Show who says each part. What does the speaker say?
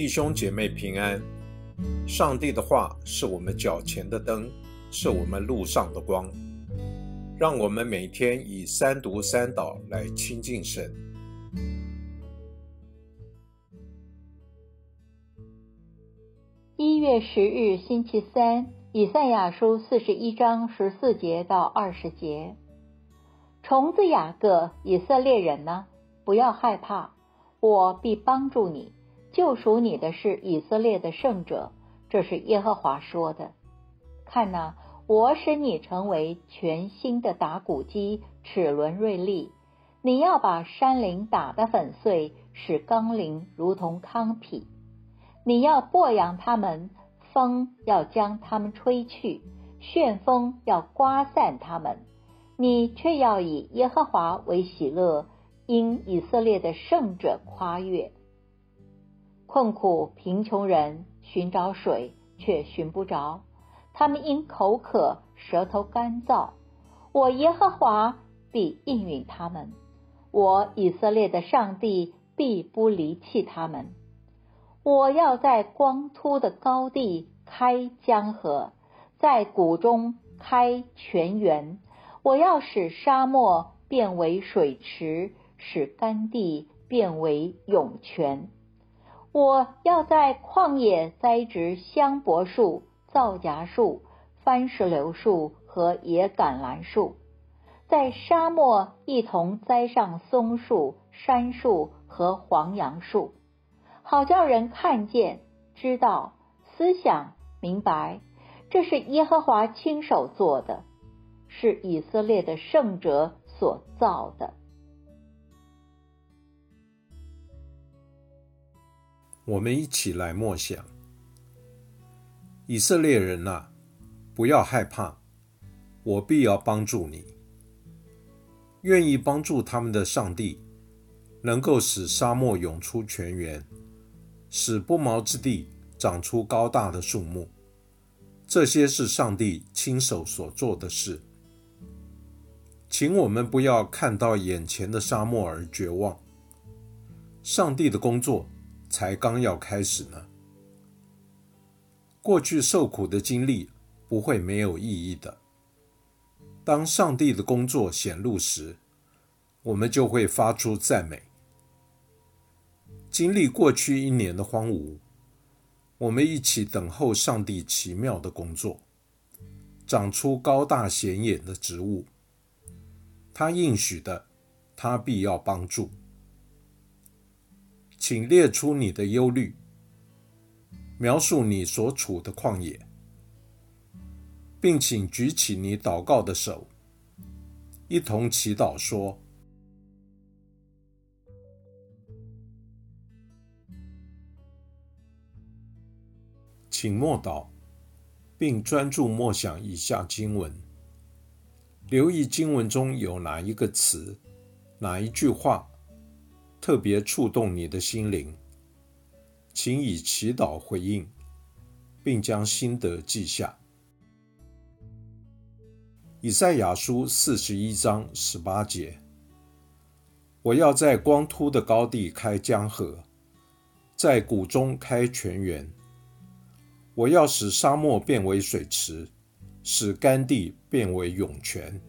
Speaker 1: 弟兄姐妹平安。上帝的话是我们脚前的灯，是我们路上的光。让我们每天以三读三祷来亲近神。
Speaker 2: 一月十日，星期三，以赛亚书四十一章十四节到二十节。虫子雅各，以色列人呢，不要害怕，我必帮助你。救赎你的是以色列的圣者，这是耶和华说的。看呐，我使你成为全新的打谷机，齿轮锐利。你要把山林打得粉碎，使冈林如同糠皮。你要剥扬他们，风要将他们吹去，旋风要刮散他们。你却要以耶和华为喜乐，因以色列的圣者夸悦。困苦贫穷人寻找水，却寻不着；他们因口渴，舌头干燥。我耶和华必应允他们，我以色列的上帝必不离弃他们。我要在光秃的高地开江河，在谷中开泉源。我要使沙漠变为水池，使干地变为涌泉。我要在旷野栽植香柏树、皂荚树、番石榴树和野橄榄树，在沙漠一同栽上松树、杉树和黄杨树，好叫人看见、知道、思想、明白，这是耶和华亲手做的，是以色列的圣者所造的。
Speaker 1: 我们一起来默想：以色列人啊，不要害怕，我必要帮助你。愿意帮助他们的上帝，能够使沙漠涌出泉源，使不毛之地长出高大的树木。这些是上帝亲手所做的事。请我们不要看到眼前的沙漠而绝望。上帝的工作。才刚要开始呢。过去受苦的经历不会没有意义的。当上帝的工作显露时，我们就会发出赞美。经历过去一年的荒芜，我们一起等候上帝奇妙的工作，长出高大显眼的植物。他应许的，他必要帮助。请列出你的忧虑，描述你所处的旷野，并请举起你祷告的手，一同祈祷说：“请默祷，并专注默想以下经文，留意经文中有哪一个词、哪一句话。”特别触动你的心灵，请以祈祷回应，并将心得记下。以赛亚书四十一章十八节：我要在光秃的高地开江河，在谷中开泉源。我要使沙漠变为水池，使干地变为涌泉。